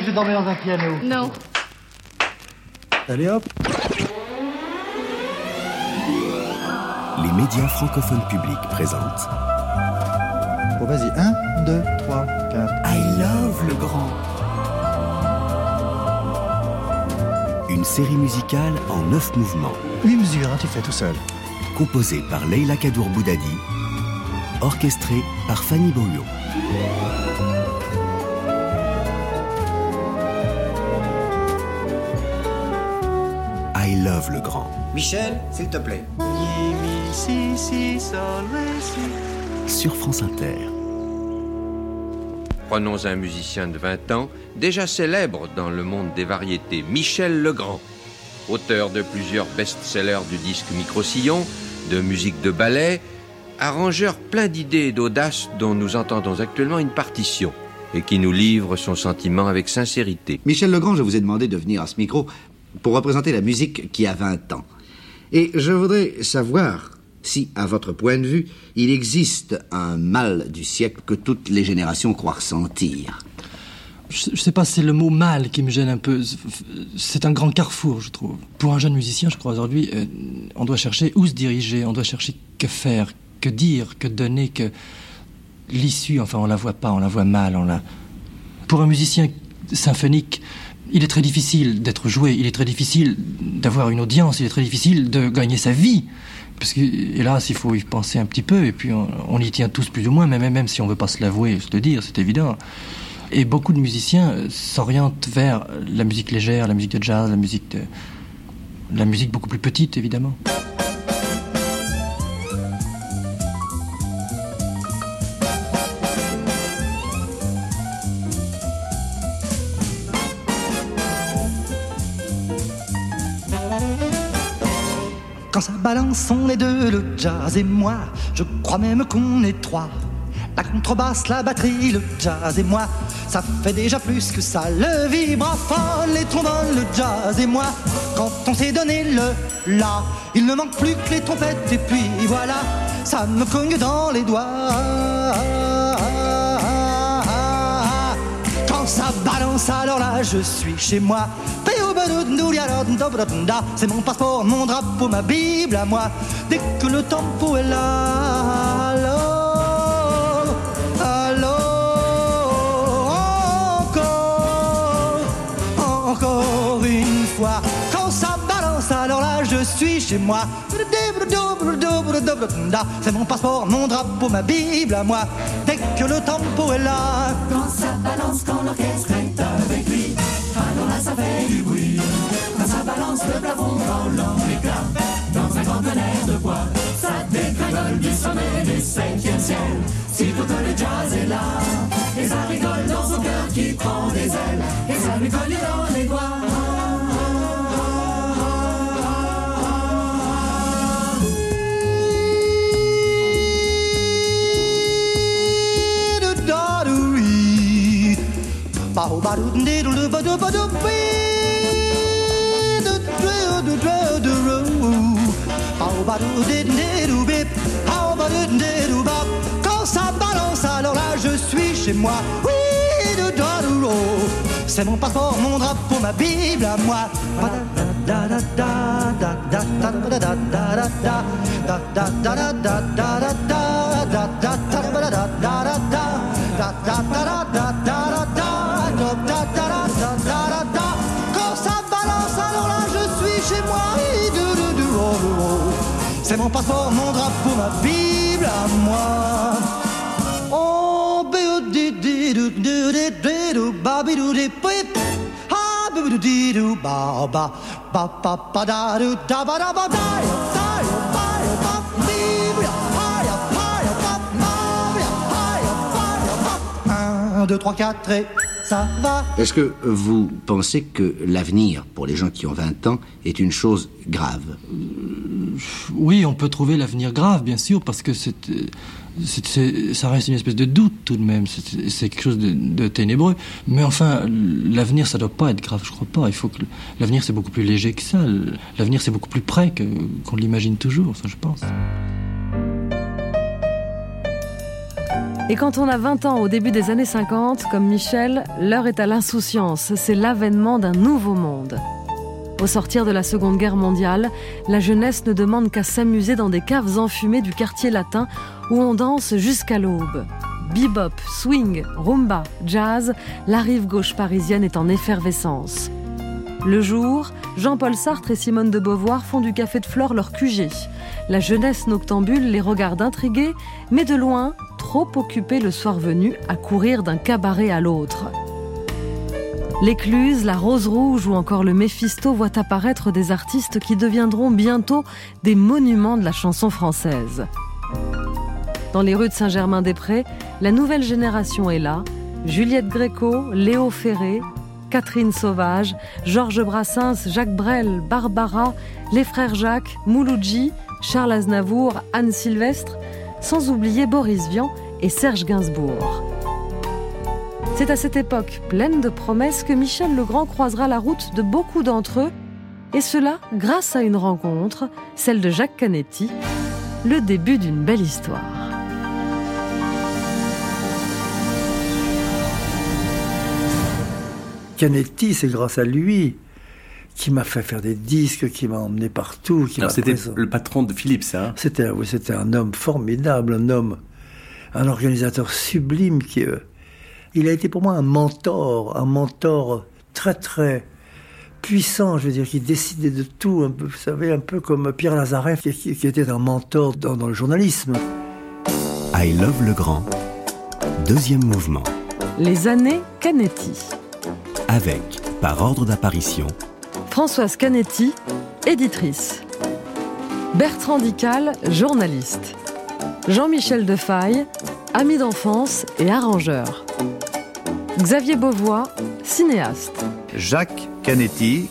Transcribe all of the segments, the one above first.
que je dormais dans un piano. Non. Allez hop Les médias francophones publics présentent Bon, vas-y. 1, 2, 3, 4. I Love le Grand. Une série musicale en neuf mouvements, 8 mesures, hein, tu fais tout seul. composée par Leila Kadour Boudadi, orchestrée par Fanny Boyo. Michel, s'il te plaît. Sur France Inter. Prenons un musicien de 20 ans, déjà célèbre dans le monde des variétés, Michel Legrand, auteur de plusieurs best-sellers du disque Micro-Sillon, de musique de ballet, arrangeur plein d'idées et d'audace dont nous entendons actuellement une partition et qui nous livre son sentiment avec sincérité. Michel Legrand, je vous ai demandé de venir à ce micro pour représenter la musique qui a 20 ans. Et je voudrais savoir si, à votre point de vue, il existe un mal du siècle que toutes les générations croient ressentir. Je, sais pas, c'est le mot mal qui me gêne un peu. C'est un grand carrefour, je trouve. Pour un jeune musicien, je crois aujourd'hui, euh, on doit chercher où se diriger, on doit chercher que faire, que dire, que donner, que l'issue. Enfin, on la voit pas, on la voit mal, on la. Pour un musicien symphonique, il est très difficile d'être joué, il est très difficile d'avoir une audience, il est très difficile de gagner sa vie. Parce que, hélas, il faut y penser un petit peu, et puis on, y tient tous plus ou moins, même, même si on veut pas se l'avouer, se le dire, c'est évident. Et beaucoup de musiciens s'orientent vers la musique légère, la musique de jazz, la musique de... la musique beaucoup plus petite, évidemment. On est deux, le jazz et moi. Je crois même qu'on est trois. La contrebasse, la batterie, le jazz et moi. Ça fait déjà plus que ça. Le vibraphone, les trombones, le jazz et moi. Quand on s'est donné le la, il ne manque plus que les trompettes. Et puis voilà, ça me cogne dans les doigts. Quand ça balance, alors là, je suis chez moi. C'est mon passeport, mon drapeau, ma Bible à moi. Dès que le tempo est là, alors, alors, encore, encore une fois. Quand ça balance, alors là, je suis chez moi. C'est mon passeport, mon drapeau, ma Bible à moi. Dès que le tempo est là. Quand ça balance, quand l'orchestre est avec lui, ça fait du bruit. Quand ça balance le plafond, quand éclate, dans un grand tonnerre de bois, ça dégringole du sommet du septième ciel. Sitôt que le jazz est là, et ça rigole dans son cœur qui prend des ailes, et ça lui dans les doigts. Quand ça balance, alors là je suis chez moi. Oui, de do, C'est mon passeport, mon drapeau, ma Bible à moi. Quand mon passeport, mon drapeau, ma Bible à moi. Oh. Un, deux, trois, quatre et ça va. Est-ce que vous pensez que l'avenir, pour les gens qui ont 20 ans, est une chose grave? Oui, on peut trouver l'avenir grave, bien sûr, parce que c'est, euh, ça reste une espèce de doute tout de même. C'est, c'est quelque chose de, de ténébreux. Mais enfin, l'avenir, ça doit pas être grave, je crois pas. Il faut que l'avenir, c'est beaucoup plus léger que ça. L'avenir, c'est beaucoup plus près que, qu'on l'imagine toujours, ça, je pense. Et quand on a 20 ans au début des années 50, comme Michel, l'heure est à l'insouciance, c'est l'avènement d'un nouveau monde. Au sortir de la Seconde Guerre mondiale, la jeunesse ne demande qu'à s'amuser dans des caves enfumées du quartier latin où on danse jusqu'à l'aube. Bebop, swing, rumba, jazz, la rive gauche parisienne est en effervescence. Le jour, Jean-Paul Sartre et Simone de Beauvoir font du café de flore leur QG. La jeunesse noctambule les regarde intrigués, mais de loin, trop occupés le soir venu à courir d'un cabaret à l'autre. L'écluse, la rose rouge ou encore le Méphisto voient apparaître des artistes qui deviendront bientôt des monuments de la chanson française. Dans les rues de Saint-Germain-des-Prés, la nouvelle génération est là. Juliette Gréco, Léo Ferré, Catherine Sauvage, Georges Brassens, Jacques Brel, Barbara, les frères Jacques, Mouloudji, Charles Aznavour, Anne Sylvestre, sans oublier Boris Vian et Serge Gainsbourg. C'est à cette époque pleine de promesses que Michel Legrand croisera la route de beaucoup d'entre eux, et cela grâce à une rencontre, celle de Jacques Canetti, le début d'une belle histoire. Canetti, c'est grâce à lui qui m'a fait faire des disques, qui m'a emmené partout. Qui c'était présent- le patron de Philips, hein? C'était, oui, c'était un homme formidable, un homme, un organisateur sublime qui, euh, il a été pour moi un mentor, un mentor très très puissant, je veux dire, qui décidait de tout, un peu, vous savez, un peu comme Pierre Lazareff, qui, qui- qui était un mentor dans, dans le journalisme. I Love le Grand. Deuxième mouvement. Les années Canetti. Avec, par ordre d'apparition, Françoise Canetti, éditrice. Bertrand Dical, journaliste. Jean-Michel Defaille, ami d'enfance et arrangeur. Xavier Beauvois, cinéaste. Jacques Canetti,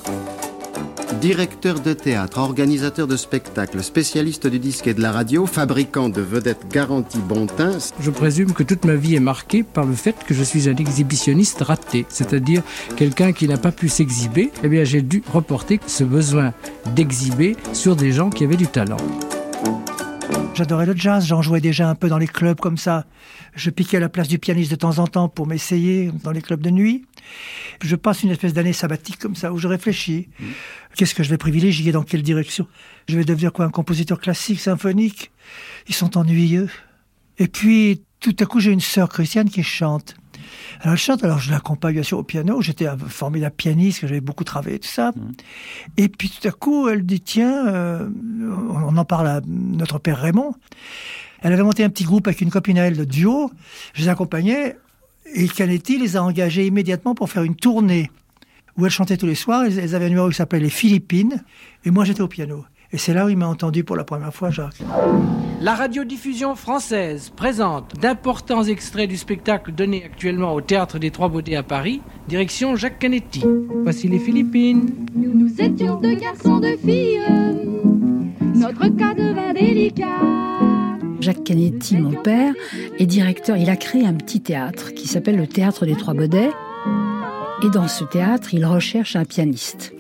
directeur de théâtre, organisateur de spectacles, spécialiste du disque et de la radio, fabricant de vedettes garanties Bontin. Je présume que toute ma vie est marquée par le fait que je suis un exhibitionniste raté, c'est-à-dire quelqu'un qui n'a pas pu s'exhiber. Eh bien, j'ai dû reporter ce besoin d'exhiber sur des gens qui avaient du talent. J'adorais le jazz, j'en jouais déjà un peu dans les clubs comme ça. Je piquais à la place du pianiste de temps en temps pour m'essayer dans les clubs de nuit. Je passe une espèce d'année sabbatique comme ça où je réfléchis. Qu'est-ce que je vais privilégier Dans quelle direction? Je vais devenir quoi Un compositeur classique, symphonique? Ils sont ennuyeux. Et puis, tout à coup, j'ai une sœur chrétienne qui chante. Alors, elle chante, alors je l'accompagne bien sûr au piano. J'étais un formidable pianiste, que j'avais beaucoup travaillé, tout ça. Et puis tout à coup, elle dit tiens, euh, on en parle à notre père Raymond. Elle avait monté un petit groupe avec une copine à elle de duo. Je les accompagnais et Canetti les a engagés immédiatement pour faire une tournée où elle chantait tous les soirs. Elles elles avaient un numéro qui s'appelait Les Philippines et moi j'étais au piano. Et c'est là où il m'a entendu pour la première fois, Jacques. La radiodiffusion française présente d'importants extraits du spectacle donné actuellement au Théâtre des Trois Baudets à Paris, direction Jacques Canetti. Voici les Philippines. Nous, nous étions deux garçons, deux filles. Notre cas devint délicat. Jacques Canetti, mon père, est directeur. Il a créé un petit théâtre qui s'appelle le Théâtre des Trois Baudets. Et dans ce théâtre, il recherche un pianiste.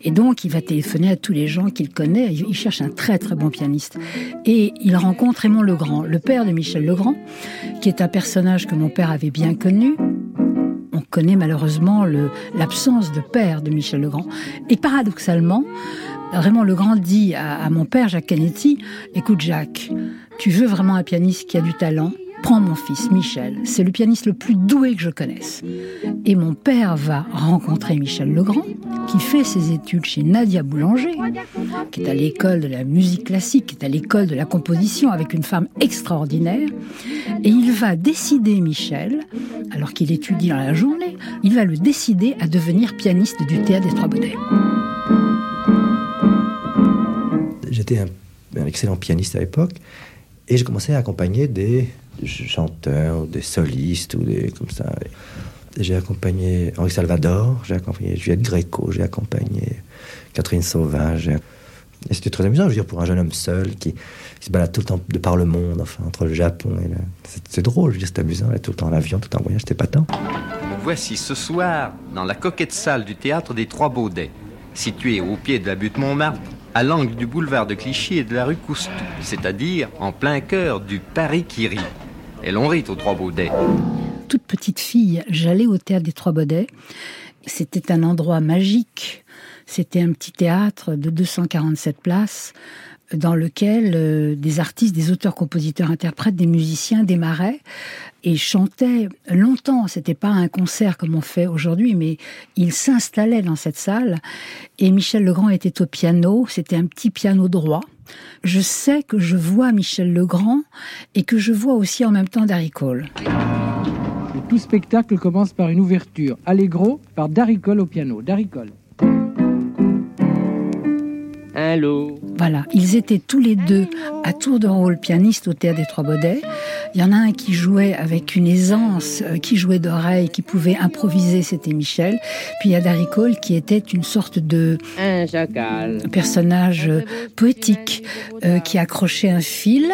Et donc, il va téléphoner à tous les gens qu'il connaît. Il cherche un très très bon pianiste. Et il rencontre Raymond Legrand, le père de Michel Legrand, qui est un personnage que mon père avait bien connu. On connaît malheureusement l'absence de père de Michel Legrand. Et paradoxalement, Raymond Legrand dit à, à mon père, Jacques Canetti, écoute Jacques, tu veux vraiment un pianiste qui a du talent? Prends mon fils Michel, c'est le pianiste le plus doué que je connaisse. Et mon père va rencontrer Michel Legrand, qui fait ses études chez Nadia Boulanger, qui est à l'école de la musique classique, qui est à l'école de la composition avec une femme extraordinaire. Et il va décider, Michel, alors qu'il étudie dans la journée, il va le décider à devenir pianiste du théâtre des Trois Baudets. J'étais un, un excellent pianiste à l'époque et j'ai commencé à accompagner des chanteurs, des solistes ou des comme ça. J'ai accompagné Henri Salvador, j'ai accompagné Juliette Gréco, j'ai accompagné Catherine Sauvage. Et c'était très amusant, je veux dire, pour un jeune homme seul qui, se balade tout le temps de par le monde, entre le Japon et le... C'est, drôle, je veux dire, c'est amusant, tout le temps en avion, tout le temps en voyage, c'était pas tant. Voici ce soir, dans la coquette salle du théâtre des Trois Baudets, située au pied de la butte Montmartre, à l'angle du boulevard de Clichy et de la rue Coustou, c'est-à-dire en plein cœur du Paris qui rit. Et l'on aux Trois Baudets. Toute petite fille, j'allais au théâtre des Trois Baudets. C'était un endroit magique. C'était un petit théâtre de 247 places dans lequel euh, des artistes, des auteurs, compositeurs, interprètes, des musiciens démarraient et chantaient longtemps. C'était pas un concert comme on fait aujourd'hui, mais ils s'installaient dans cette salle. Et Michel Legrand était au piano. C'était un petit piano droit. Je sais que je vois Michel Legrand et que je vois aussi en même temps Darry Cole. Tout spectacle commence par une ouverture allegro par Darry Cole au piano. Darry Cole. Allô? Voilà, ils étaient tous les deux à tour de rôle pianiste au Théâtre des Trois Baudets. Il y en a un qui jouait avec une aisance, euh, qui jouait d'oreille, qui pouvait improviser, c'était Michel. Puis il y a Darry Cole qui était une sorte de Un chacal. personnage euh, poétique euh, qui accrochait un fil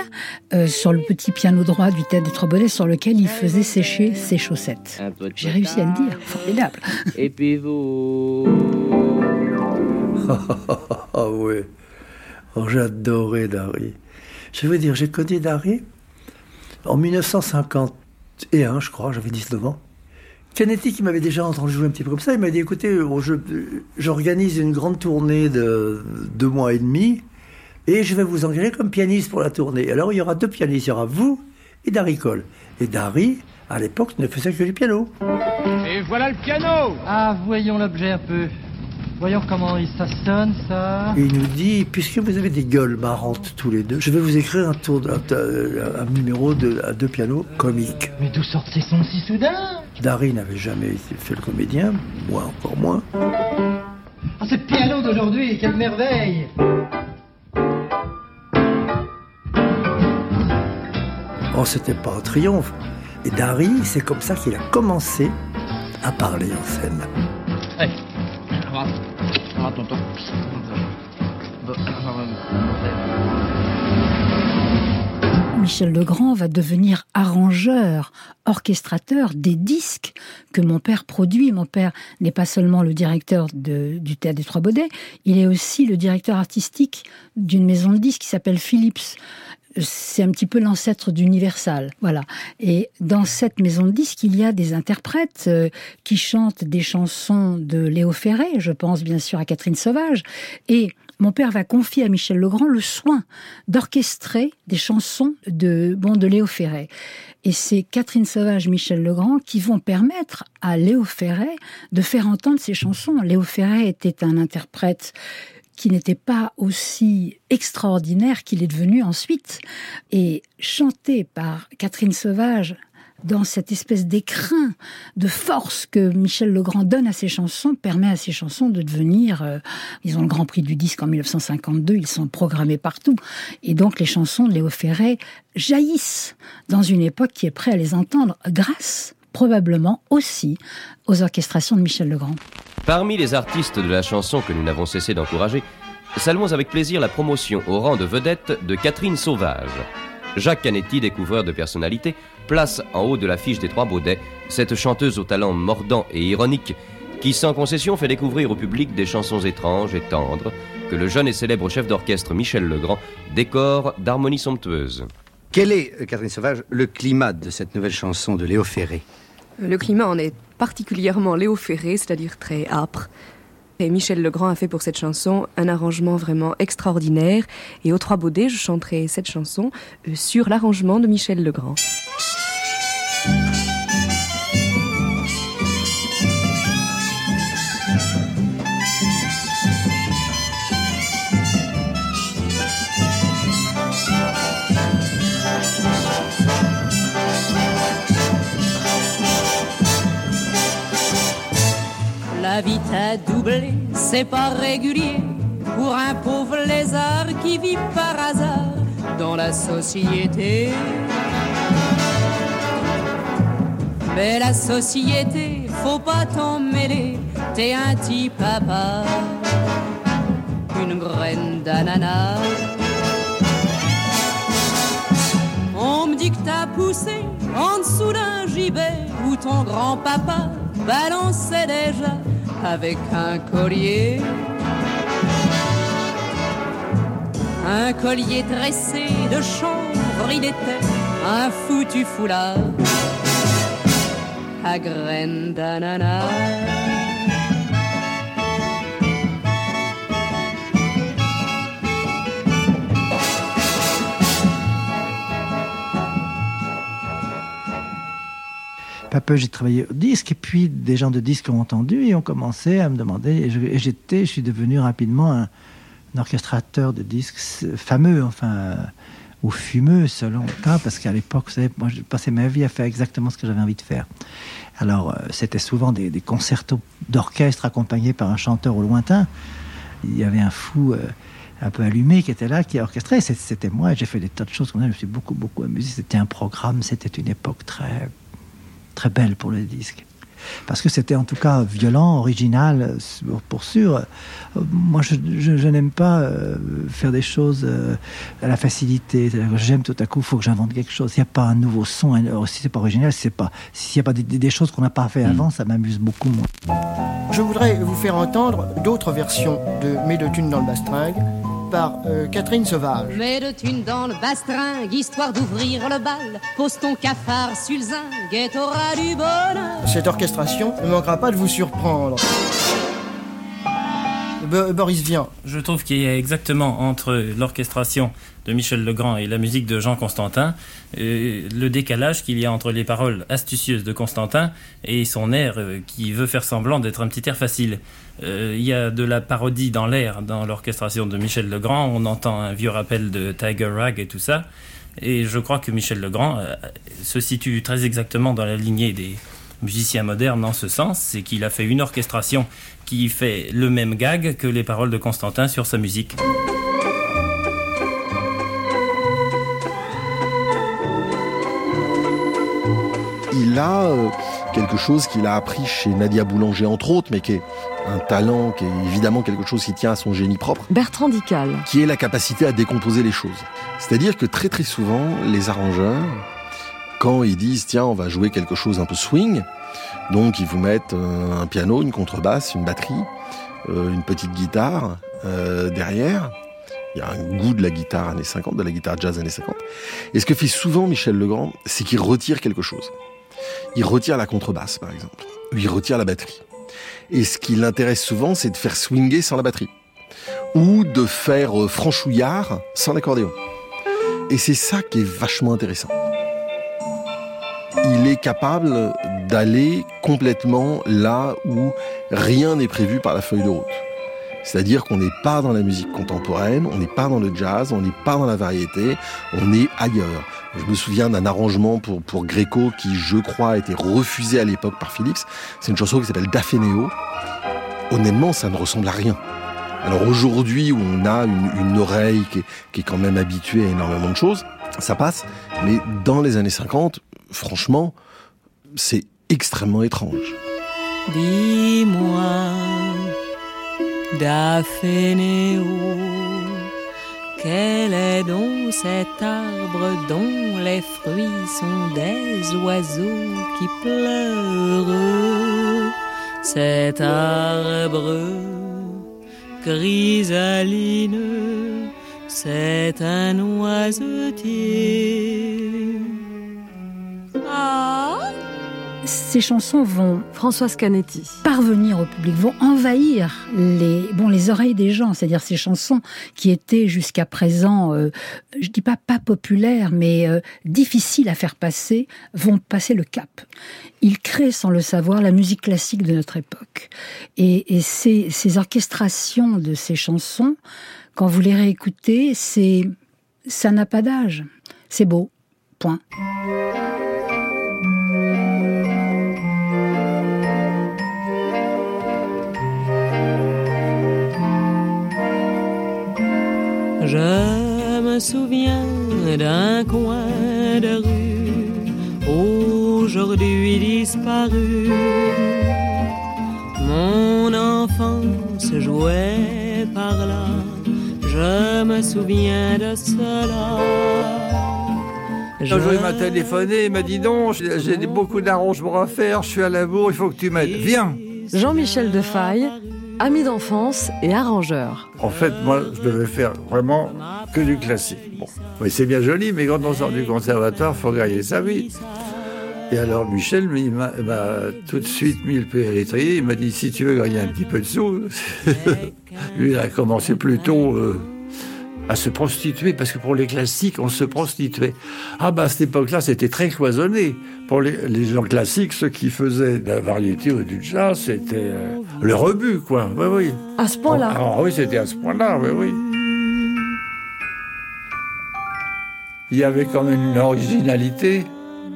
euh, sur le petit piano droit du Théâtre des Trois Baudets sur lequel il faisait sécher ses chaussettes. J'ai réussi à le dire, formidable. Et puis vous Ah ouais. Oh, J'adorais Dari. Je veux dire, j'ai connu Dari en 1951, je crois, j'avais 19 ans. Canetti, qui m'avait déjà entendu jouer un petit peu comme ça, il m'a dit écoutez, euh, je- j'organise une grande tournée de deux mois et demi et je vais vous engager comme pianiste pour la tournée. Alors il y aura deux pianistes, il y aura vous et Dari Cole. Et Dari, à l'époque, ne faisait que du piano. Et voilà le piano Ah, voyons l'objet un peu. Voyons comment il- ça sonne, ça. Il nous dit, puisque vous avez des gueules marrantes tous les deux, je vais vous écrire un, tour de- un, un numéro de, à deux pianos comiques. Mais d'où sortent ces sons si soudains Dari n'avait jamais été- fait le comédien, moi encore moins. Ah, ce piano d'aujourd'hui, quelle merveille Oh, c'était pas un triomphe. Et Dari, c'est comme ça qu'il a commencé à parler en scène. Tonton. Bon, Michel Legrand va devenir arrangeur, orchestrateur des disques que mon père produit. Mon père n'est pas seulement le directeur de- du Théâtre des Trois Baudets, il est aussi le directeur artistique d'une maison de disques qui s'appelle Philips. C'est un petit peu l'ancêtre d'Universal, voilà. Et dans cette maison de disques, il y a des interprètes euh, qui chantent des chansons de Léo Ferré. Je pense bien sûr à Catherine Sauvage. Et mon père va confier à Michel Legrand le soin d'orchestrer des chansons de, bon, de Léo Ferré. Et c'est Catherine Sauvage, Michel Legrand qui vont permettre à Léo Ferré de faire entendre ses chansons. Léo Ferré était un interprète qui n'était pas aussi extraordinaire qu'il est devenu ensuite. Et chanté par Catherine Sauvage dans cette espèce d'écrin de force que Michel Legrand donne à ses chansons permet à ses chansons de devenir, euh, ils ont le Grand Prix du disque en 1952, ils sont programmés partout. Et donc les chansons de Léo Ferré jaillissent dans une époque qui est prête à les entendre grâce probablement aussi aux orchestrations de Michel Legrand. Parmi les artistes de la chanson que nous n'avons cessé d'encourager, saluons avec plaisir la promotion au rang de vedette de Catherine Sauvage. Jacques Canetti, découvreur de personnalité, place en haut de l'affiche des Trois Baudets cette chanteuse au talent mordant et ironique qui, sans concession, fait découvrir au public des chansons étranges et tendres que le jeune et célèbre chef d'orchestre Michel Legrand décore d'harmonies somptueuses. Quel est, euh, Catherine Sauvage, le climat de cette nouvelle chanson de Léo Ferré? Le climat en est particulièrement Léo Ferré, c'est-à-dire très âpre. Et Michel Legrand a fait pour cette chanson un arrangement vraiment extraordinaire. Et aux Trois Baudets, je chanterai cette chanson euh, sur l'arrangement de Michel Legrand. La vie t'a doublé, c'est pas régulier pour un pauvre lézard qui vit par hasard dans la société. Mais la société, faut pas t'en mêler, t'es un petit papa, une graine d'ananas. On me dit que t'as poussé en dessous d'un gibet où ton grand-papa balançait déjà avec un collier. Un collier dressé de chanvre, il était un foutu foulard à graines d'ananas. Peu j'ai travaillé au disque, et puis des gens de disque ont entendu et ont commencé à me demander. Et j'étais, je suis devenu rapidement un, orchestrateur de disques fameux, enfin, ou fumeux selon le cas, parce qu'à l'époque, vous savez, moi, je passais ma vie à faire exactement ce que j'avais envie de faire. Alors, euh, c'était souvent des, des concertos d'orchestre accompagnés par un chanteur au lointain. Il y avait un fou euh, un peu allumé qui était là, qui orchestrait. C'est- C'était moi, j'ai fait des tas de choses comme ça. Je me suis beaucoup, beaucoup amusé. C'était un programme, c'était une époque très, très belle pour le disque. Parce que c'était en tout cas violent, original, pour sûr. Moi, je, je- je n'aime pas euh, faire des choses euh, à la facilité. J'aime tout à coup, il faut que j'invente quelque chose. S'il n'y a pas un nouveau son, alors, si c'est pas original, si c'est pas. S'il n'y a pas des, choses qu'on n'a pas fait avant, ça m'amuse beaucoup moins. Je voudrais vous faire entendre d'autres versions de Mets de thunes dans le bastringue par euh, Catherine Sauvage. Mets de thunes dans le bastringue, histoire d'ouvrir le bal. Pose ton cafard sur le zinc et t'auras du bonheur. Cette orchestration ne manquera pas de vous surprendre. Bo- Boris Vian. Je trouve qu'il y a exactement entre l'orchestration de Michel Legrand et la musique de Jean Constantin euh, le décalage qu'il y a entre les paroles astucieuses de Constantin et son air euh, qui veut faire semblant d'être un petit air facile. Euh, il y a de la parodie dans l'air dans l'orchestration de Michel Legrand. On entend un vieux rappel de Tiger Rag et tout ça. Et je crois que Michel Legrand se situe très exactement dans la lignée des musiciens modernes en ce sens, c'est qu'il a fait une orchestration qui fait le même gag que les paroles de Constantin sur sa musique. Il a euh, quelque chose qu'il a appris chez Nadia Boulanger entre autres, mais qui est un talent, qui est évidemment quelque chose qui tient à son génie propre, Bertrand Dical. qui est la capacité à décomposer les choses. C'est-à-dire que très très souvent, les arrangeurs, quand ils disent tiens on va jouer quelque chose un peu swing, donc ils vous mettent euh, un piano, une contrebasse, une batterie, euh, une petite guitare euh, derrière. Il y a un goût de la guitare années 50, de la guitare jazz années 50. Et ce que fait souvent Michel Legrand, c'est qu'il retire quelque chose. Il retire la contrebasse, par exemple. Il retire la batterie. Et ce qui l'intéresse souvent, c'est de faire swinger sans la batterie. Ou de faire euh, franchouillard sans l'accordéon. Et c'est ça qui est vachement intéressant. Il est capable d'aller complètement là où rien n'est prévu par la feuille de route. C'est-à-dire qu'on n'est pas dans la musique contemporaine, on n'est pas dans le jazz, on n'est pas dans la variété, on est ailleurs. Je me souviens d'un arrangement pour, pour Gréco qui, je crois, a été refusé à l'époque par Philips. C'est une chanson qui s'appelle Daphénéo. Honnêtement, ça ne ressemble à rien. Alors aujourd'hui, où on a une, une oreille qui est, qui est quand même habituée à énormément de choses, ça passe. Mais dans les années 50, franchement, c'est extrêmement étrange. Dis-moi, Daphénéo, quel est donc cet arbre dont les fruits sont des oiseaux qui pleurent Cet arbre chrysaline, c'est un oisetier. Ah Ces chansons vont Françoise Canetti parvenir au public, vont envahir les bon les oreilles des gens. C'est-à-dire ces chansons qui étaient jusqu'à présent, euh, je dis pas pas populaires, mais euh, difficiles à faire passer, vont passer le cap. Il crée sans le savoir la musique classique de notre époque. Et, et ces, ces orchestrations de ces chansons, quand vous les réécoutez, c'est ça n'a pas d'âge. C'est beau. Point. Je me souviens d'un coin de rue, aujourd'hui disparu. Mon enfance jouait par là, je me souviens de cela. Un jour, il m'a téléphoné, il m'a dit non, j'ai j'ai beaucoup d'arrangements à faire, je suis à la bourre, il faut que tu m'aides. Viens Jean-Michel Defaille, ami d'enfance et arrangeur. En fait, moi, je devais faire vraiment que du classique. Bon, c'est bien joli, mais quand on sort du conservatoire, faut gagner sa vie. Et alors Michel il m'a tout de suite mis le pied à l'étrier. Il m'a dit si tu veux gagner un petit peu de sous, lui il a commencé plutôt euh, à se prostituer parce que pour les classiques on se prostituait. Ah bah à cette époque-là c'était très cloisonné. Pour les, les gens classiques, ceux qui faisaient de la variété ou du jazz, c'était euh, le rebut quoi. Oui oui. À ce point-là. Ah oui c'était à ce point-là. Oui oui. Il y avait quand même une originalité.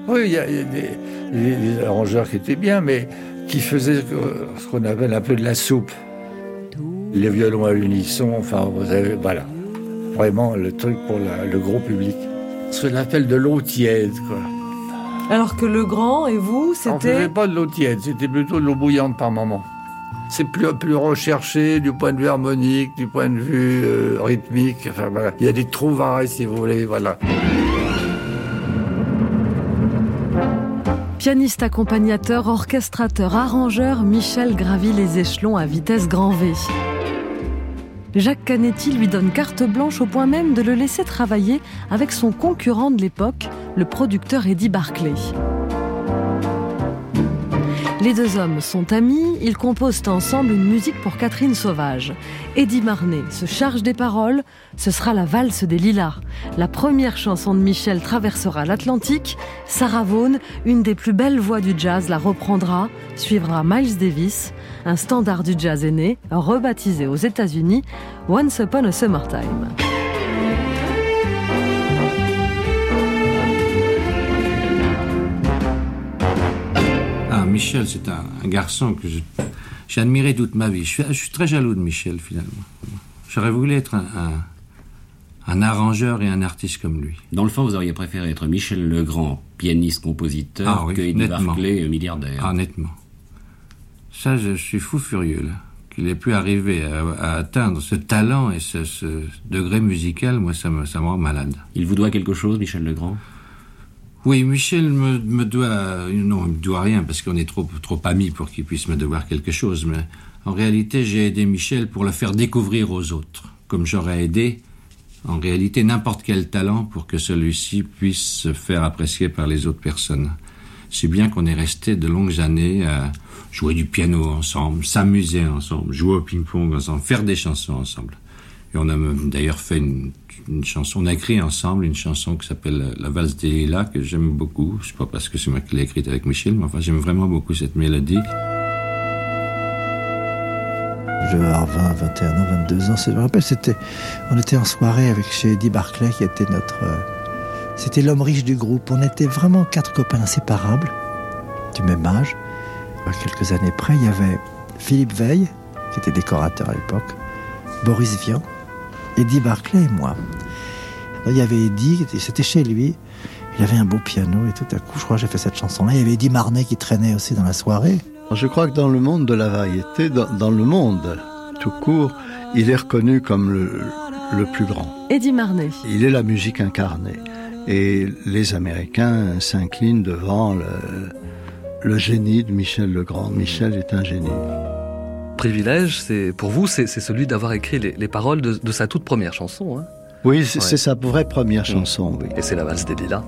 Oui, il y a, il y a des, arrangeurs qui étaient bien, mais qui faisaient ce qu'on appelle un peu de la soupe. Les violons à l'unisson, enfin, vous avez, voilà. Vraiment le truc pour la- le gros public. Ce qu'on appelle de l'eau tiède, quoi. Alors que le grand et vous, On c'était... faisait pas de l'eau tiède, c'était plutôt de l'eau bouillante par moment. C'est plus, plus recherché du point de vue harmonique, du point de vue euh, rythmique. Enfin, voilà. Il y a des trouvailles, si vous voulez, voilà. Pianiste accompagnateur, orchestrateur, arrangeur, Michel gravit les échelons à vitesse grand V. Jacques Canetti lui donne carte blanche au point même de le laisser travailler avec son concurrent de l'époque, le producteur Eddie Barclay. Les deux hommes sont amis, ils composent ensemble une musique pour Catherine Sauvage. Eddie Marnet se charge des paroles, ce sera la valse des lilas. La première chanson de Michel traversera l'Atlantique, Sarah Vaughan, une des plus belles voix du jazz, la reprendra, suivra Miles Davis, un standard du jazz aîné, rebaptisé aux États-Unis Once Upon a Summertime. Ah, Michel, c'est un, un garçon que j'ai admiré toute ma vie. Je suis, je suis très jaloux de Michel, finalement. J'aurais voulu être un, un- un arrangeur et un artiste comme lui. Dans le fond, vous auriez préféré être Michel Legrand, pianiste-compositeur, Ah oui, que Eddie. Barclay, milliardaire. Ah, nettement. Ça, je suis fou furieux, là. Qu'il ait pu arriver à, à atteindre ce talent et ce, ce degré musical, moi, ça me, ça me rend malade. Il vous doit quelque chose, Michel Legrand? Oui, Michel me, me doit... Non, il me doit rien, parce qu'on est trop, trop amis pour qu'il puisse me devoir quelque chose. Mais en réalité, j'ai aidé Michel pour le faire découvrir aux autres. Comme j'aurais aidé, en réalité, n'importe quel talent pour que celui-ci puisse se faire apprécier par les autres personnes. Si bien qu'on est resté de longues années à jouer du piano ensemble, s'amuser ensemble, jouer au ping-pong ensemble, faire des chansons ensemble. Et on a d'ailleurs fait une, chanson, on a écrit ensemble une chanson qui s'appelle La valse des lilas, que j'aime beaucoup. Je sais pas parce que c'est moi qui l'ai écrite avec Michel, mais enfin j'aime vraiment beaucoup cette mélodie. Je avoir 20, 21 ans, 22 ans. Je me rappelle, c'était, on était en soirée avec chez Eddie Barclay, qui était notre, euh, c'était l'homme riche du groupe. On était vraiment quatre copains inséparables, du même âge. À quelques années près, il y avait Philippe Veil, qui était décorateur à l'époque, Boris Vian, Eddie Barclay et moi. Là, il y avait Eddie, c'était chez lui. Il avait un beau piano et tout à coup, je crois que j'ai fait cette chanson-là. Il y avait Eddie Marnet qui traînait aussi dans la soirée. Je crois que dans le monde de la variété, dans, dans le monde tout court, il est reconnu comme le, le plus grand. Eddie Marnet. Il est la musique incarnée. Et les Américains s'inclinent devant le, le génie de Michel Legrand. Michel est un génie. Privilège, c'est pour vous, c'est celui d'avoir écrit les, les paroles de, de sa toute première chanson. Hein. Oui, c'est Ouais. sa vraie première chanson, oui. Et c'est la valse des lilas.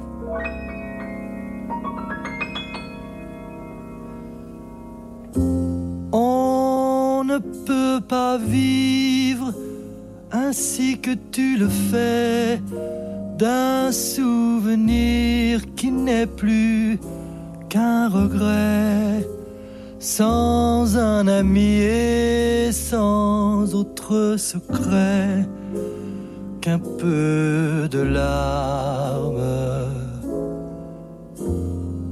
On ne peut pas vivre ainsi que tu le fais d'un souvenir qui n'est plus qu'un regret sans un ami et sans autre secret qu'un peu de larmes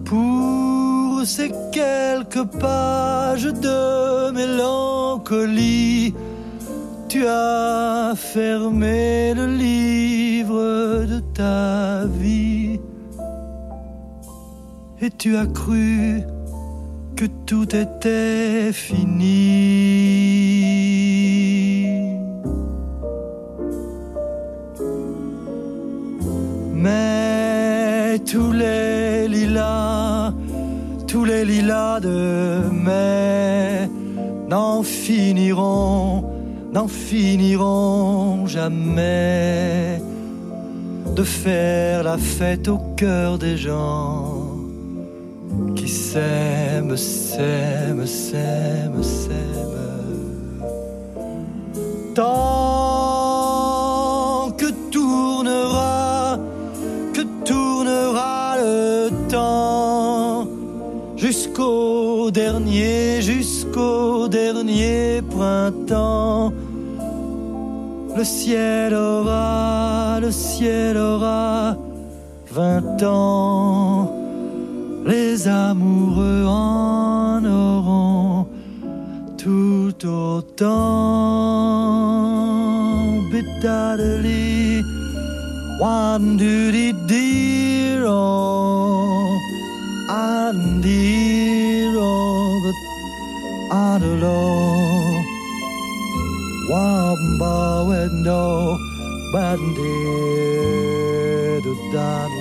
pour ces quelques pages de mélancolie. Tu as fermé le livre de ta vie et tu as cru que tout était fini. Mais tous les lilas, tous les lilas de mai n'en finiront, n'en finiront jamais de faire la fête au cœur des gens qui s'aiment, s'aiment, s'aiment, s'aiment. Tant que tournera, que tournera le temps jusqu'au dernier, jusqu'au dernier printemps. Le ciel aura, le ciel aura vingt ans. Les amoureux en auront tout autant. Bidadali, one duty dear, oh, and dear, oh, but I don't wampa window, but did that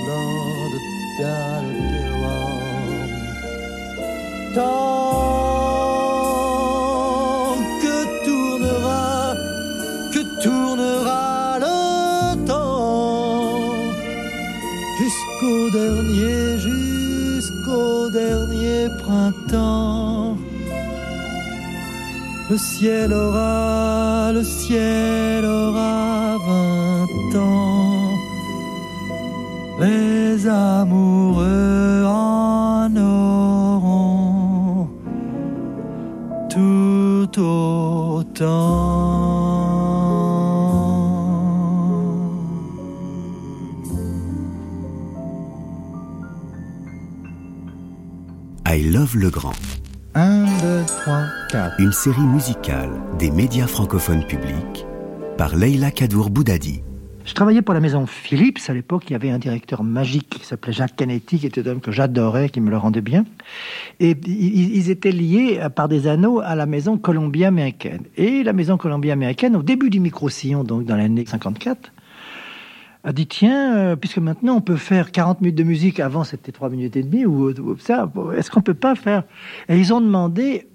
Le ciel aura, le ciel aura vingt ans. Les amoureux en auront tout autant. I Love le Grand. 1, 2, 3, 4. Une série musicale des médias francophones publics par Leila Kadour Boudadi. Je travaillais pour la maison Philips. À l'époque, il y avait un directeur magique qui s'appelait Jacques Canetti, qui était un homme que j'adorais, qui me le rendait bien. Et ils étaient liés euh, par des anneaux à la maison Columbia américaine. Et la maison Columbia américaine, au début du micro-sillon, donc dans l'année 54, a dit tiens, euh, puisque maintenant on peut faire 40 minutes de musique, avant c'était 3 minutes et demie, ou, ou ça, est-ce qu'on peut pas faire? Et ils ont demandé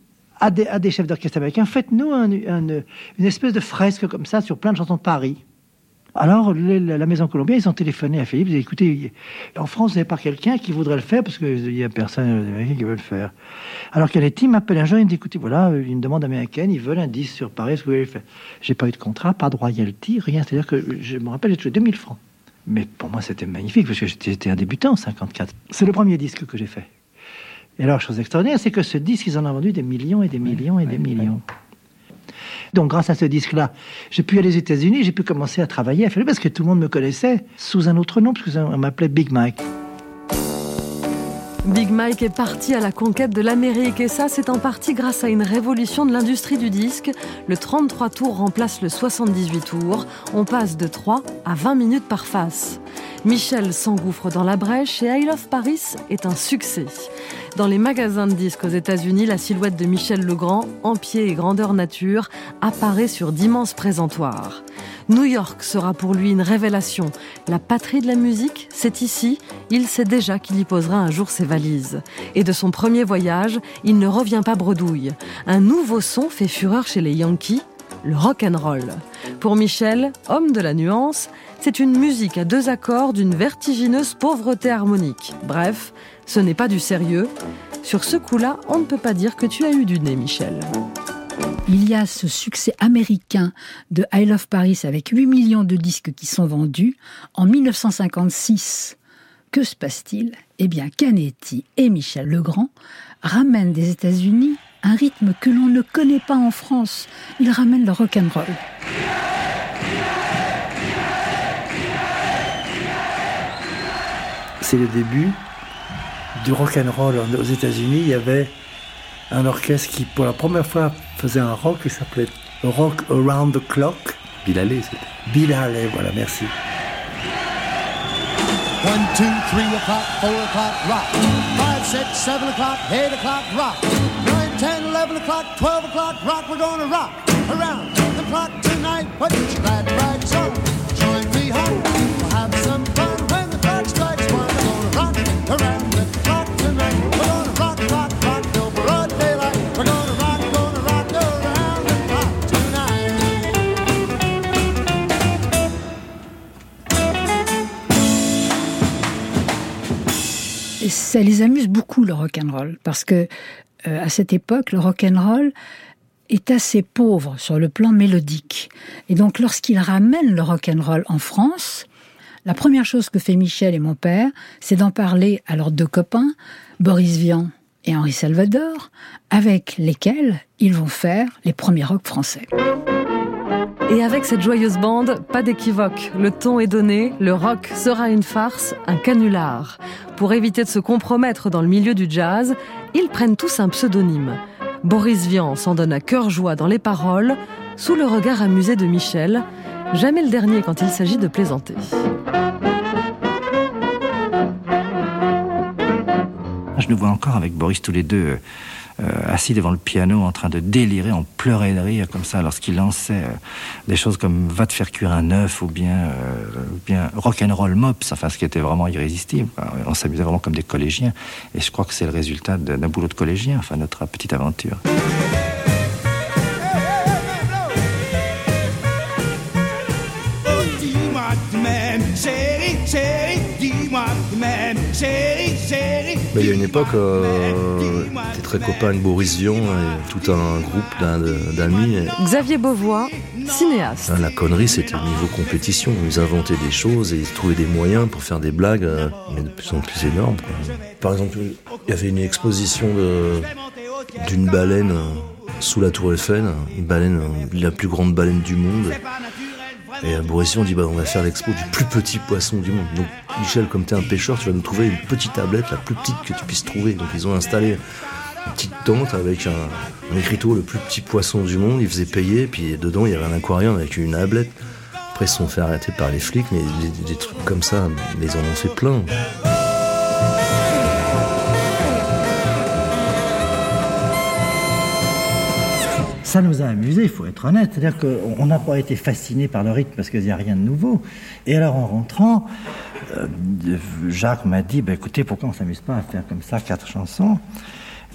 à des, chefs d'orchestre américains, faites-nous un- un- une espèce de fresque comme ça sur plein de chansons de Paris. Alors, la, Maison Columbia, ils ont téléphoné à Philippe. Ils ont dit, écoutez, en France, vous n'avez pas quelqu'un qui voudrait le faire parce qu'il n'y a personne qui veut le faire. Alors, Canetti m'appelle un jour, il me dit, écoutez, voilà, une demande américaine, ils veulent un disque sur Paris, est-ce que vous voulez le faire? J'ai pas eu de contrat, pas de royalty, rien. C'est-à-dire que je me rappelle, j'ai touché 2000 francs. Mais pour moi, c'était magnifique parce que j'étais un débutant en 54. C'est le premier disque que j'ai fait. Et alors, chose extraordinaire, c'est que ce disque, ils en ont vendu des millions et des millions et des millions. Donc, grâce à ce disque-là, j'ai pu aller aux États-Unis, j'ai pu commencer à travailler à parce que tout le monde me connaissait sous un autre nom, parce qu'on m'appelait Big Mike. Big Mike est parti à la conquête de l'Amérique et ça, c'est en partie grâce à une révolution de l'industrie du disque. Le 33 tours remplace le 78 tours. On passe de 3 à 20 minutes par face. Michel s'engouffre dans la brèche et I Love Paris est un succès. Dans les magasins de disques aux États-Unis, la silhouette de Michel Legrand, en pied et grandeur nature, apparaît sur d'immenses présentoirs. New York sera pour lui une révélation. La patrie de la musique, c'est ici. Il sait déjà qu'il y posera un jour ses valises. Et de son premier voyage, il ne revient pas bredouille. Un nouveau son fait fureur chez les Yankees, le rock and roll. Pour Michel, homme de la nuance, c'est une musique à deux accords d'une vertigineuse pauvreté harmonique. Bref, ce n'est pas du sérieux. Sur ce coup-là, on ne peut pas dire que tu as eu du nez, Michel. Il y a ce succès américain de I Love Paris avec 8 millions de disques qui sont vendus. En 1956, que se passe-t-il? Eh bien, Canetti et Michel Legrand ramènent des États-Unis un rythme que l'on ne connaît pas en France. Ils ramènent le rock and roll. C'est le début du rock and roll aux États-Unis. Il y avait un orchestre qui, pour la première fois, faisait un rock qui s'appelait Rock Around the Clock. Bill Haley, c'était. Bill Haley, voilà, merci. One, two, three o'clock, four o'clock, rock. Five, six, seven o'clock, eight o'clock, rock. Nine, ten, eleven o'clock, twelve o'clock, rock. We're gonna rock around the clock tonight. But you glad ça les amuse beaucoup le rock and roll parce que euh, à cette époque, le rock and roll est assez pauvre sur le plan mélodique. Et donc, lorsqu'il ramène le rock and roll en France, la première chose que fait Michel et mon père, c'est d'en parler à leurs deux copains, Boris Vian et Henri Salvador, avec lesquels ils vont faire les premiers rock français. Et avec cette joyeuse bande, pas d'équivoque. Le ton est donné, le rock sera une farce, un canular. Pour éviter de se compromettre dans le milieu du jazz, ils prennent tous un pseudonyme. Boris Vian s'en donne à cœur joie dans les paroles, sous le regard amusé de Michel, jamais le dernier quand il s'agit de plaisanter. Je nous vois encore avec Boris tous les deux euh, assis devant le piano en train de délirer, en pleurer de rire comme ça lorsqu'il lançait euh, des choses comme Va te faire cuire un œuf ou bien, euh, bien rock'n'roll mops, enfin ce qui était vraiment irrésistible. On s'amusait vraiment comme des collégiens et je crois que c'est le résultat d'un boulot de collégien, enfin notre petite aventure. Mais il y a une époque, euh, était très copain avec Boris Vian et tout un groupe d'amis. Xavier Beauvois, cinéaste. La connerie, c'était au niveau compétition. Ils inventaient des choses et ils trouvaient des moyens pour faire des blagues, euh, mais de plus en plus énormes. Par exemple, il y avait une exposition d'une baleine euh, sous la tour Eiffel, une baleine, euh, la plus grande baleine du monde. Et à Boris on dit bah on va faire l'expo du plus petit poisson du monde. Donc Michel, comme tu es un pêcheur, tu vas nous trouver une petite tablette, la plus petite que tu puisses trouver. Donc ils ont installé une petite tente avec un, écriteau, le plus petit poisson du monde. Ils faisaient payer, puis dedans il y avait un aquarium avec une tablette. Après ils se sont fait arrêter par les flics, mais des, des trucs comme ça, ils en ont fait plein. Ça nous a amusé, il faut être honnête. C'est-à-dire qu'on n'a pas été fasciné par le rythme parce qu'il n'y a rien de nouveau. Et alors en rentrant, euh, Jacques m'a dit, bah, écoutez, pourquoi on ne s'amuse pas à faire comme ça quatre chansons?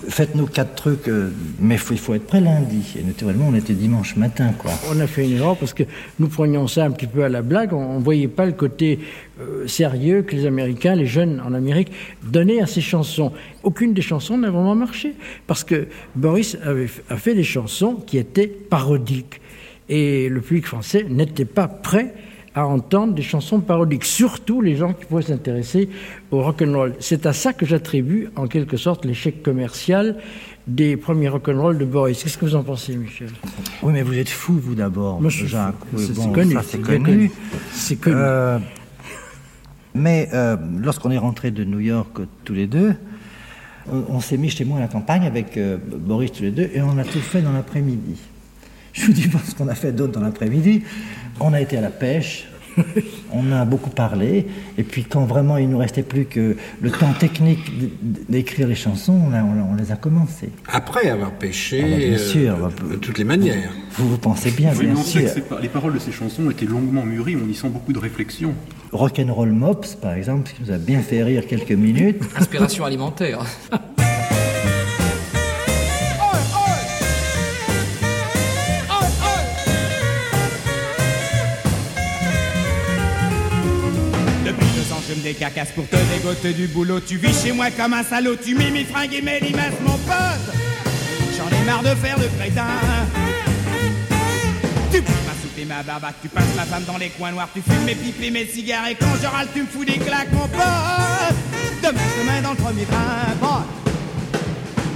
Faites-nous quatre trucs, euh, mais il faut être prêt lundi. Et naturellement, on était dimanche matin. On a fait une erreur parce que nous prenions ça un petit peu à la blague. On ne voyait pas le côté euh, sérieux que les Américains, les jeunes en Amérique, donnaient à ces chansons. Aucune des chansons n'a vraiment marché parce que Boris avait, a fait des chansons qui étaient parodiques. Et le public français n'était pas prêt à entendre des chansons parodiques, surtout les gens qui pourraient s'intéresser au rock and roll. C'est à ça que j'attribue en quelque sorte l'échec commercial des premiers rock and roll de Boris. Qu'est-ce que vous en pensez, Michel? Oui, mais vous êtes fou, vous d'abord, Jacques. C'est connu. C'est connu. C'est connu. Euh, mais euh, lorsqu'on est rentré de New York tous les deux, on, s'est mis chez moi à la campagne avec euh, Boris tous les deux et on a tout fait dans l'après-midi. Je vous dis pas ce qu'on a fait d'autre dans l'après-midi. On a été à la pêche, on a beaucoup parlé, et puis quand vraiment il ne nous restait plus que le temps technique d'écrire les chansons, on, les a commencées. Après avoir pêché, ah bah, bien sûr, euh, bah, de toutes les manières. Vous, vous pensez bien, bien sûr. les paroles de ces chansons été longuement mûries, on y sent beaucoup de réflexion. Rock'n'Roll Mops, par exemple, qui nous a bien fait rire quelques minutes. Inspiration alimentaire. je me décacasse pour te dégoter du boulot. Tu vis chez moi comme un salaud, tu m'imites fringues et mes limaces, mon pote. J'en ai marre de faire le crétin. Tu pousses ma soupe et ma barbac, tu passes ma femme dans les coins noirs, tu fumes mes pipes et mes cigares et quand je râle, tu me fous des claques, mon pote. Demain, demain dans le premier train.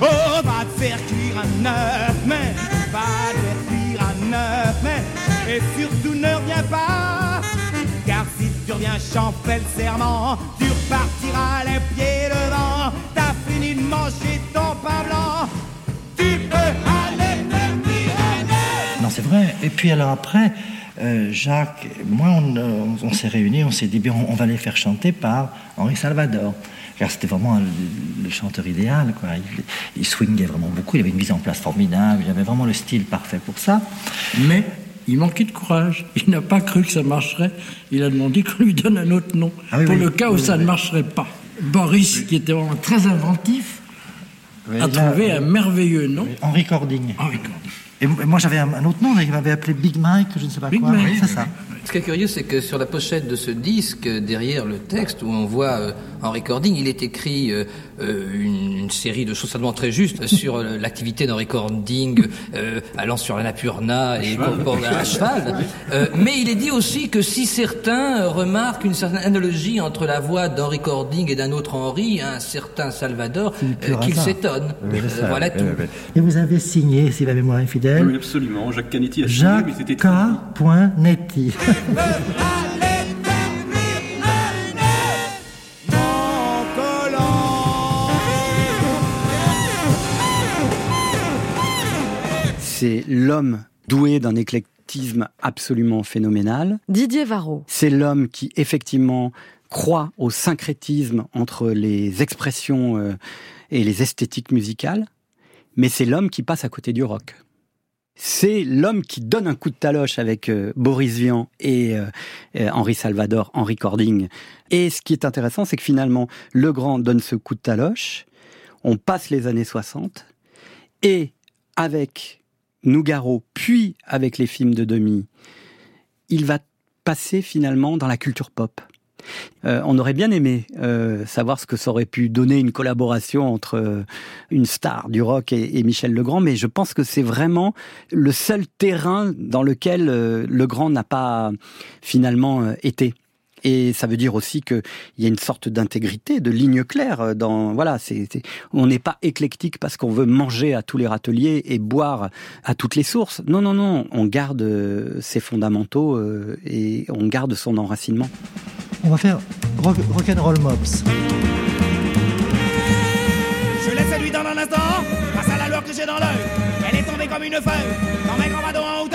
Oh, va te faire cuire un œuf, mais va te faire cuire un œuf, mais et surtout ne reviens pas. Tu reviens, j'en le serment. Tu repartiras les pieds devant. T'as fini de manger ton pain blanc. Tu peux aller te Non, c'est vrai. Et puis alors après, euh, Jacques, moi, on, s'est réunis, on s'est dit, bien, on, va les faire chanter par Henri Salvador. Car c'était vraiment le, chanteur idéal. Quoi. Il swingait vraiment beaucoup, il avait une mise en place formidable, il avait vraiment le style parfait pour ça. Mais il manquait de courage. Il n'a pas cru que ça marcherait. Il a demandé qu'on lui donne un autre nom, ah pour le cas où ça ne marcherait pas. Boris, qui était vraiment très inventif, a trouvé un merveilleux nom. Henri Cording. Henri Cording. Et moi, j'avais un autre nom, il m'avait appelé Big Mike, je ne sais pas Big quoi. Mike, c'est ça. Ce qui est curieux, c'est que sur la pochette de ce disque, derrière le texte où on voit euh, en recording, il est écrit euh, une, une série de choses seulement très justes sur euh, l'activité d'un recording euh, allant sur la Napurna et à cheval. Euh, mais il est dit aussi que si certains euh, remarquent une certaine analogie entre la voix d'un recording et d'un autre Henri, un certain Salvador, euh, qu'ils s'étonnent. Euh, voilà tout. Et vous avez signé, si la mémoire est fidèle, Oui, absolument. Jacques Canetti a signé, Jacques mais c'était très... K. Netty. C'est l'homme doué d'un éclectisme absolument phénoménal. Didier Varro. C'est l'homme qui, effectivement, croit au syncrétisme entre les expressions euh, et les esthétiques musicales, mais c'est l'homme qui passe à côté du rock. C'est l'homme qui donne un coup de taloche avec euh, Boris Vian et euh, Henri Salvador en recording. Et ce qui est intéressant, c'est que finalement, Le Grand donne ce coup de taloche, on passe les années 60, et avec Nougaro, puis avec les films de Demi, il va passer finalement dans la culture pop. Euh, on aurait bien aimé euh, savoir ce que ça aurait pu donner une collaboration entre euh, une star du rock et, Michel Legrand, mais je pense que c'est vraiment le seul terrain dans lequel Legrand n'a pas finalement été. Et ça veut dire aussi qu'il y a une sorte d'intégrité, de ligne claire euh, dans voilà. C'est on n'est pas éclectique parce qu'on veut manger à tous les râteliers et boire à toutes les sources. Non, non, non. On garde euh, ses fondamentaux euh, et on garde son enracinement. On va faire rock, Rock'n'Roll Mops. Je l'ai séduit dans un instant, grâce à la lueur que j'ai dans l'œil. Elle est tombée comme une feuille, dans mes grands badauds en houtan.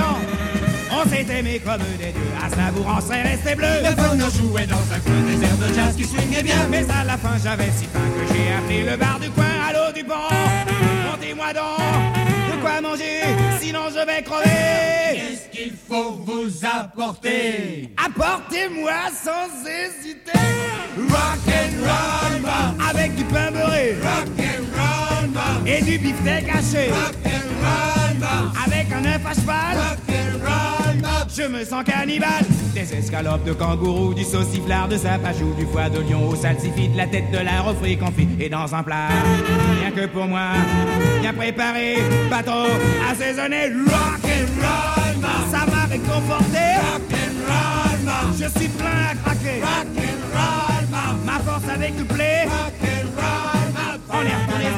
S'est aimé comme des dieux, à Savourant serait resté bleu. Le phono jouait dans un coin des airs de jazz qui swingaient bien. Mais à la fin, j'avais si faim que j'ai appelé le bar du coin à l'eau du pont. Montez-moi donc, de quoi manger, sinon je vais crever. Qu'est-ce qu'il faut vous apporter? Apportez-moi sans hésiter. Rock and roll, avec du pain beurré. Rock and roll, et du beefsteak haché. Rock and roll, avec un œuf à cheval. Je me sens cannibale. Des escalopes de kangourou, du sauciflard de sapajou, du foie de lion au salsifis, de la tête de la refrit confit et dans un plat. Rien que pour moi, bien préparé, bateau assaisonné. Rock and roll, ça m'a réconforté. Rock and roll, je suis plein à craquer. Rock and roll, ma force a décuplé. Rock and roll, on est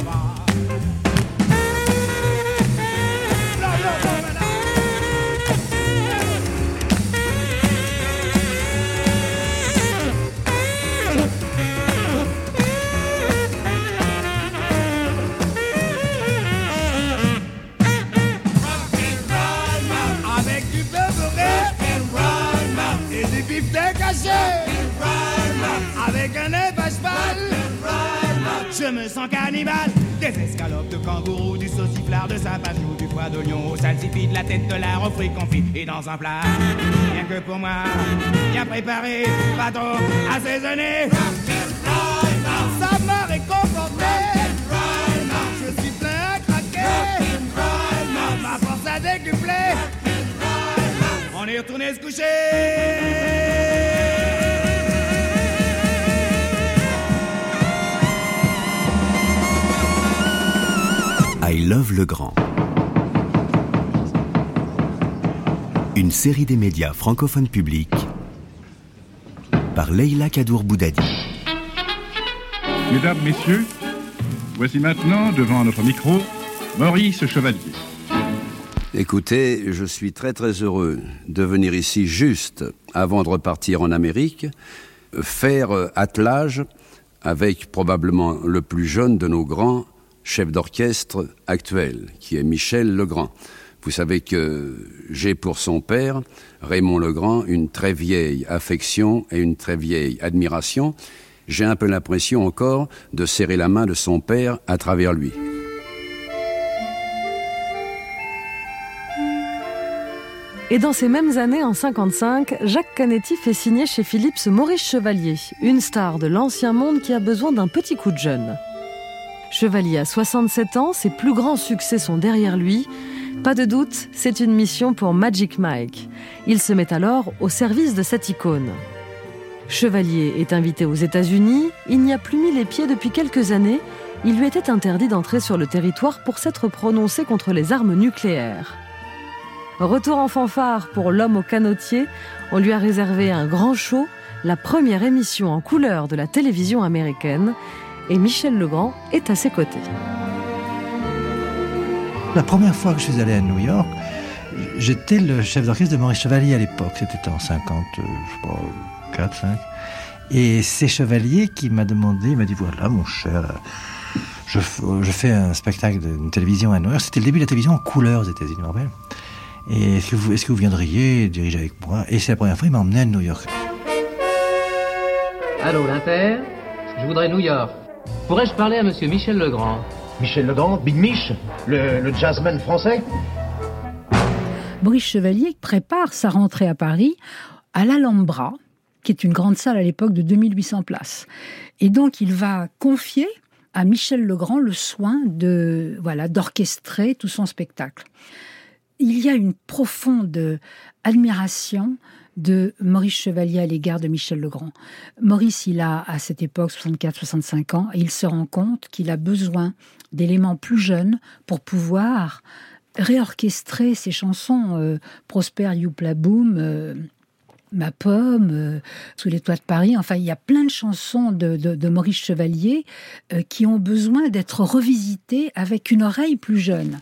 Sens cannibale Des escalopes de kangourou, du sauciflard, de sapajou Du foie d'oignon. Au salsifis, de la tête de la refrit confit Et dans un plat, rien que pour moi Bien préparé, bateau assaisonné. Ça m'a réconforté Je suis plein à craquer. Ma force a décuplé. On est retourné se coucher I Love le Grand. Une série des médias francophones publics par Leila Kadour Boudadi. Mesdames, Messieurs, voici maintenant devant notre micro Maurice Chevalier. Écoutez, je suis très très heureux de venir ici juste avant de repartir en Amérique, faire euh, attelage avec probablement le plus jeune de nos grands chefs d'orchestre actuels, qui est Michel Legrand. Vous savez que j'ai pour son père, Raymond Legrand, une très vieille affection et une très vieille admiration. J'ai un peu l'impression encore de serrer la main de son père à travers lui. Et dans ces mêmes années, en 55, Jacques Canetti fait signer chez Philips Maurice Chevalier, une star de l'ancien monde qui a besoin d'un petit coup de jeune. Chevalier a 67 ans, ses plus grands succès sont derrière lui. Pas de doute, c'est une mission pour Magic Mike. Il se met alors au service de cette icône. Chevalier est invité aux États-Unis, il n'y a plus mis les pieds depuis quelques années, il lui était interdit d'entrer sur le territoire pour s'être prononcé contre les armes nucléaires. Retour en fanfare pour l'homme au canotier, on lui a réservé un grand show, la première émission en couleur de la télévision américaine, et Michel Legrand est à ses côtés. La première fois que je suis allé à New York, j'étais le chef d'orchestre de Maurice Chevalier à l'époque, c'était en 50, euh, je crois, 4, 5. Et c'est Chevalier qui m'a demandé, il m'a dit voilà mon cher, je, je fais un spectacle de télévision à New York. C'était le début de la télévision en couleur aux États-Unis, je me rappelle. Et est-ce que, vous, est-ce que vous viendriez diriger avec moi? Et c'est la première fois il m'a emmené à New York. Allô, l'Inter? Je voudrais New York. Pourrais-je parler à monsieur Michel Legrand? Michel Legrand, Big Mich, le, le jazzman français Maurice Chevalier prépare sa rentrée à Paris à l'Alhambra, qui est une grande salle à l'époque de 2800 places. Et donc il va confier à Michel Legrand le soin de voilà d'orchestrer tout son spectacle. Il y a une profonde admiration de Maurice Chevalier à l'égard de Michel Legrand. Maurice, il a à cette époque 64-65 ans et il se rend compte qu'il a besoin d'éléments plus jeunes pour pouvoir réorchestrer ses chansons euh, Prosper Youpla Boom, euh, Ma pomme, euh, Sous les toits de Paris. Enfin, il y a plein de chansons de, Maurice Chevalier qui ont besoin d'être revisitées avec une oreille plus jeune.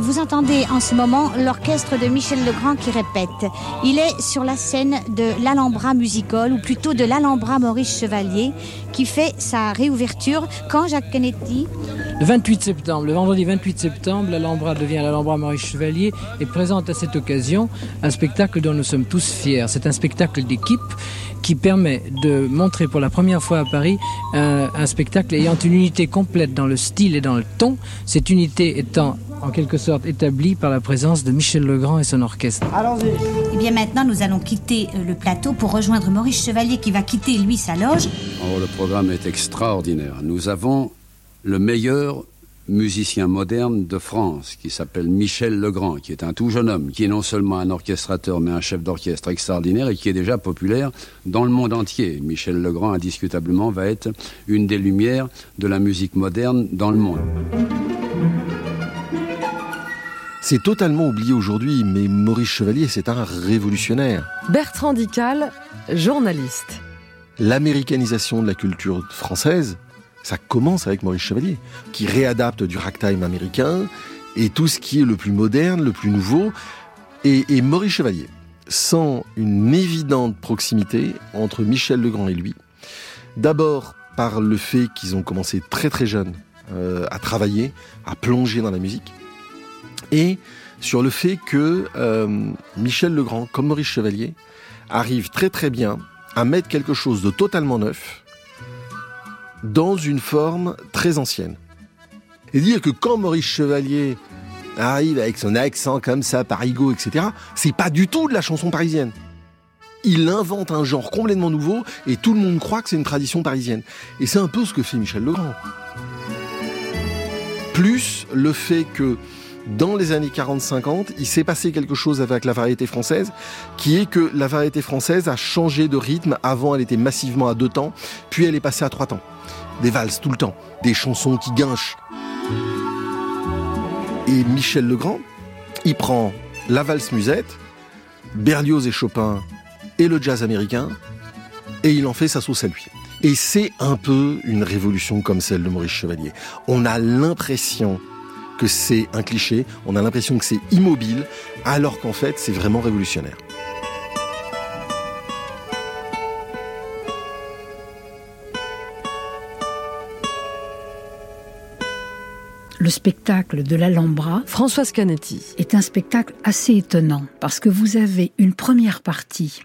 Vous entendez en ce moment l'orchestre de Michel Legrand qui répète. Il est sur la scène de l'Alhambra Musical, ou plutôt de l'Alhambra Maurice Chevalier, qui fait sa réouverture quand Jacques Canetti? Le 28 septembre, le vendredi 28 septembre, l'Alhambra devient l'Alhambra Maurice Chevalier et présente à cette occasion un spectacle dont nous sommes tous fiers. C'est un spectacle d'équipe qui permet de montrer pour la première fois à Paris un spectacle ayant une unité complète dans le style et dans le ton, cette unité étant en quelque sorte établie par la présence de Michel Legrand et son orchestre. Allons-y. Eh bien, maintenant, nous allons quitter euh, le plateau pour rejoindre Maurice Chevalier qui va quitter, lui, sa loge. Oh, le programme est extraordinaire. Nous avons le meilleur musicien moderne de France, qui s'appelle Michel Legrand, qui est un tout jeune homme, qui est non seulement un orchestrateur, mais un chef d'orchestre extraordinaire et qui est déjà populaire dans le monde entier. Michel Legrand, indiscutablement, va être une des lumières de la musique moderne dans le monde. C'est totalement oublié aujourd'hui, mais Maurice Chevalier, c'est un révolutionnaire. Bertrand Dical, journaliste. L'américanisation de la culture française, ça commence avec Maurice Chevalier, qui réadapte du ragtime américain et tout ce qui est le plus moderne, le plus nouveau. Et, et Maurice Chevalier, sans une évidente proximité entre Michel Legrand et lui, d'abord par le fait qu'ils ont commencé très très jeunes euh, à travailler, à plonger dans la musique, et sur le fait que euh, Michel Legrand, comme Maurice Chevalier, arrive très très bien à mettre quelque chose de totalement neuf dans une forme très ancienne. Et dire que quand Maurice Chevalier arrive avec son accent comme ça, parigo, etc., c'est pas du tout de la chanson parisienne. Il invente un genre complètement nouveau et tout le monde croit que c'est une tradition parisienne. Et c'est un peu ce que fait Michel Legrand. Plus le fait que dans les années 40-50, il s'est passé quelque chose avec la variété française, qui est que la variété française a changé de rythme. Avant, elle était massivement à deux temps, puis elle est passée à trois temps. Des valses tout le temps, des chansons qui guinchent. Et Michel Legrand, il prend la valse musette, Berlioz et Chopin et le jazz américain, et il en fait sa sauce à lui. Et c'est un peu une révolution comme celle de Maurice Chevalier. On a l'impression que c'est un cliché, on a l'impression que c'est immobile, alors qu'en fait c'est vraiment révolutionnaire. Le spectacle de l'Alhambra, Françoise Canetti, est un spectacle assez étonnant parce que vous avez une première partie,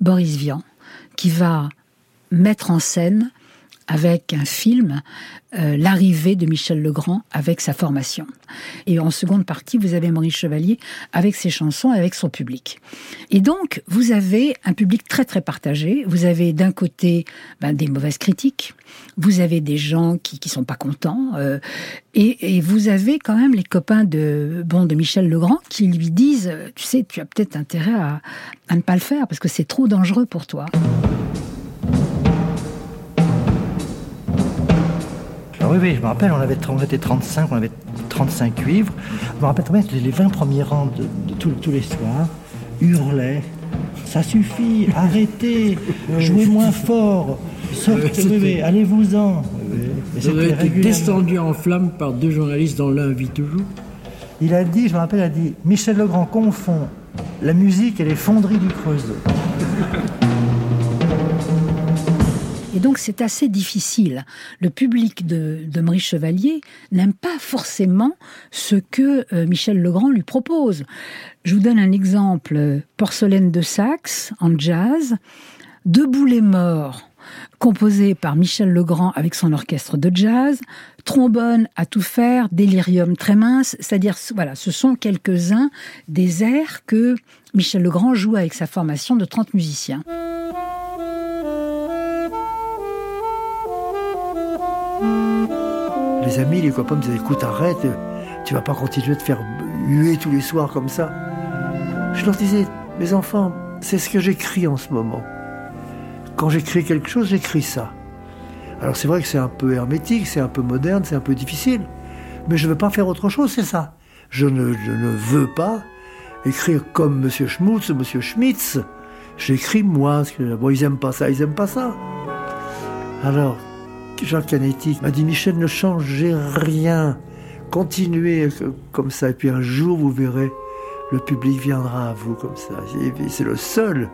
Boris Vian, qui va mettre en scène avec un film, euh, l'arrivée de Michel Legrand avec sa formation. Et en seconde partie, vous avez Maurice Chevalier avec ses chansons et avec son public. Et donc, vous avez un public très très partagé. Vous avez d'un côté ben, des mauvaises critiques, vous avez des gens qui qui sont pas contents, euh, et, et, vous avez quand même les copains de bon de Michel Legrand qui lui disent, tu sais, tu as peut-être intérêt à, à ne pas le faire parce que c'est trop dangereux pour toi. Oui, oui, je me rappelle, on, avait, on était 35, on avait 35 cuivres. Je me rappelle très bien les 20 premiers rangs de, de tous, tous les soirs hurlaient Ça suffit, arrêtez, jouez moins fort, sortez, allez-vous-en. Ça a été descendu en flammes par deux journalistes dans l'un vit toujours. Il a dit, je me rappelle, il a dit Michel Legrand confond la musique et les fonderies du Creusot. Et donc c'est assez difficile. Le public de, Maurice Chevalier n'aime pas forcément ce que euh, Michel Legrand lui propose. Je vous donne un exemple. Porcelaine de saxe en jazz, Debout les morts composé par Michel Legrand avec son orchestre de jazz, trombone à tout faire, délirium très mince, c'est-à-dire voilà, ce sont quelques-uns des airs que Michel Legrand joue avec sa formation de 30 musiciens. Les amis, les copains me disaient écoute, arrête, tu vas pas continuer de faire huer tous les soirs comme ça. Je leur disais, mes enfants, c'est ce que j'écris en ce moment. Quand j'écris quelque chose, j'écris ça. Alors c'est vrai que c'est un peu hermétique, c'est un peu moderne, c'est un peu difficile, mais je ne veux pas faire autre chose, c'est ça. Je ne, ne, veux pas écrire comme M. Schmutz ou M. Schmitz. J'écris moi, parce que bon, ils aiment pas ça, ils aiment pas ça. Alors, Jacques Canetti m'a dit Michel, ne changez rien, continuez comme ça, et puis un jour vous verrez, le public viendra à vous comme ça. C'est le seul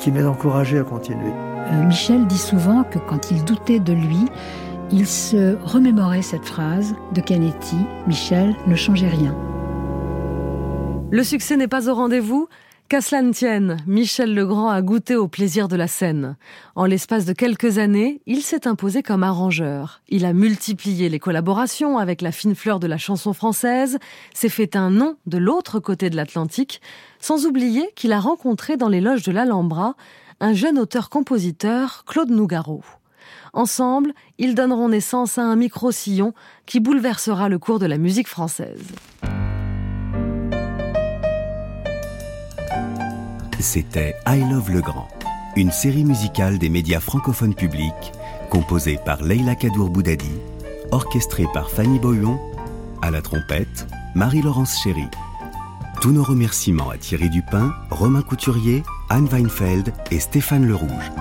qui m'aide encouragé à continuer. Euh, Michel dit souvent que quand il doutait de lui, il se remémorait cette phrase de Canetti Michel ne changeait rien. Le succès n'est pas au rendez-vous Qu'à cela ne tienne, Michel Legrand a goûté au plaisir de la scène. En l'espace de quelques années, il s'est imposé comme arrangeur. Il a multiplié les collaborations avec la fine fleur de la chanson française, s'est fait un nom de l'autre côté de l'Atlantique, sans oublier qu'il a rencontré dans les loges de l'Alhambra un jeune auteur-compositeur, Claude Nougaro. Ensemble, ils donneront naissance à un micro-sillon qui bouleversera le cours de la musique française. C'était I Love Legrand, une série musicale des médias francophones publics, composée par Leila Kadour Boudadi, orchestrée par Fanny Boyon, à la trompette, Marie-Laurence Chéry. Tous nos remerciements à Thierry Dupin, Romain Couturier, Anne Weinfeld et Stéphane Le Rouge.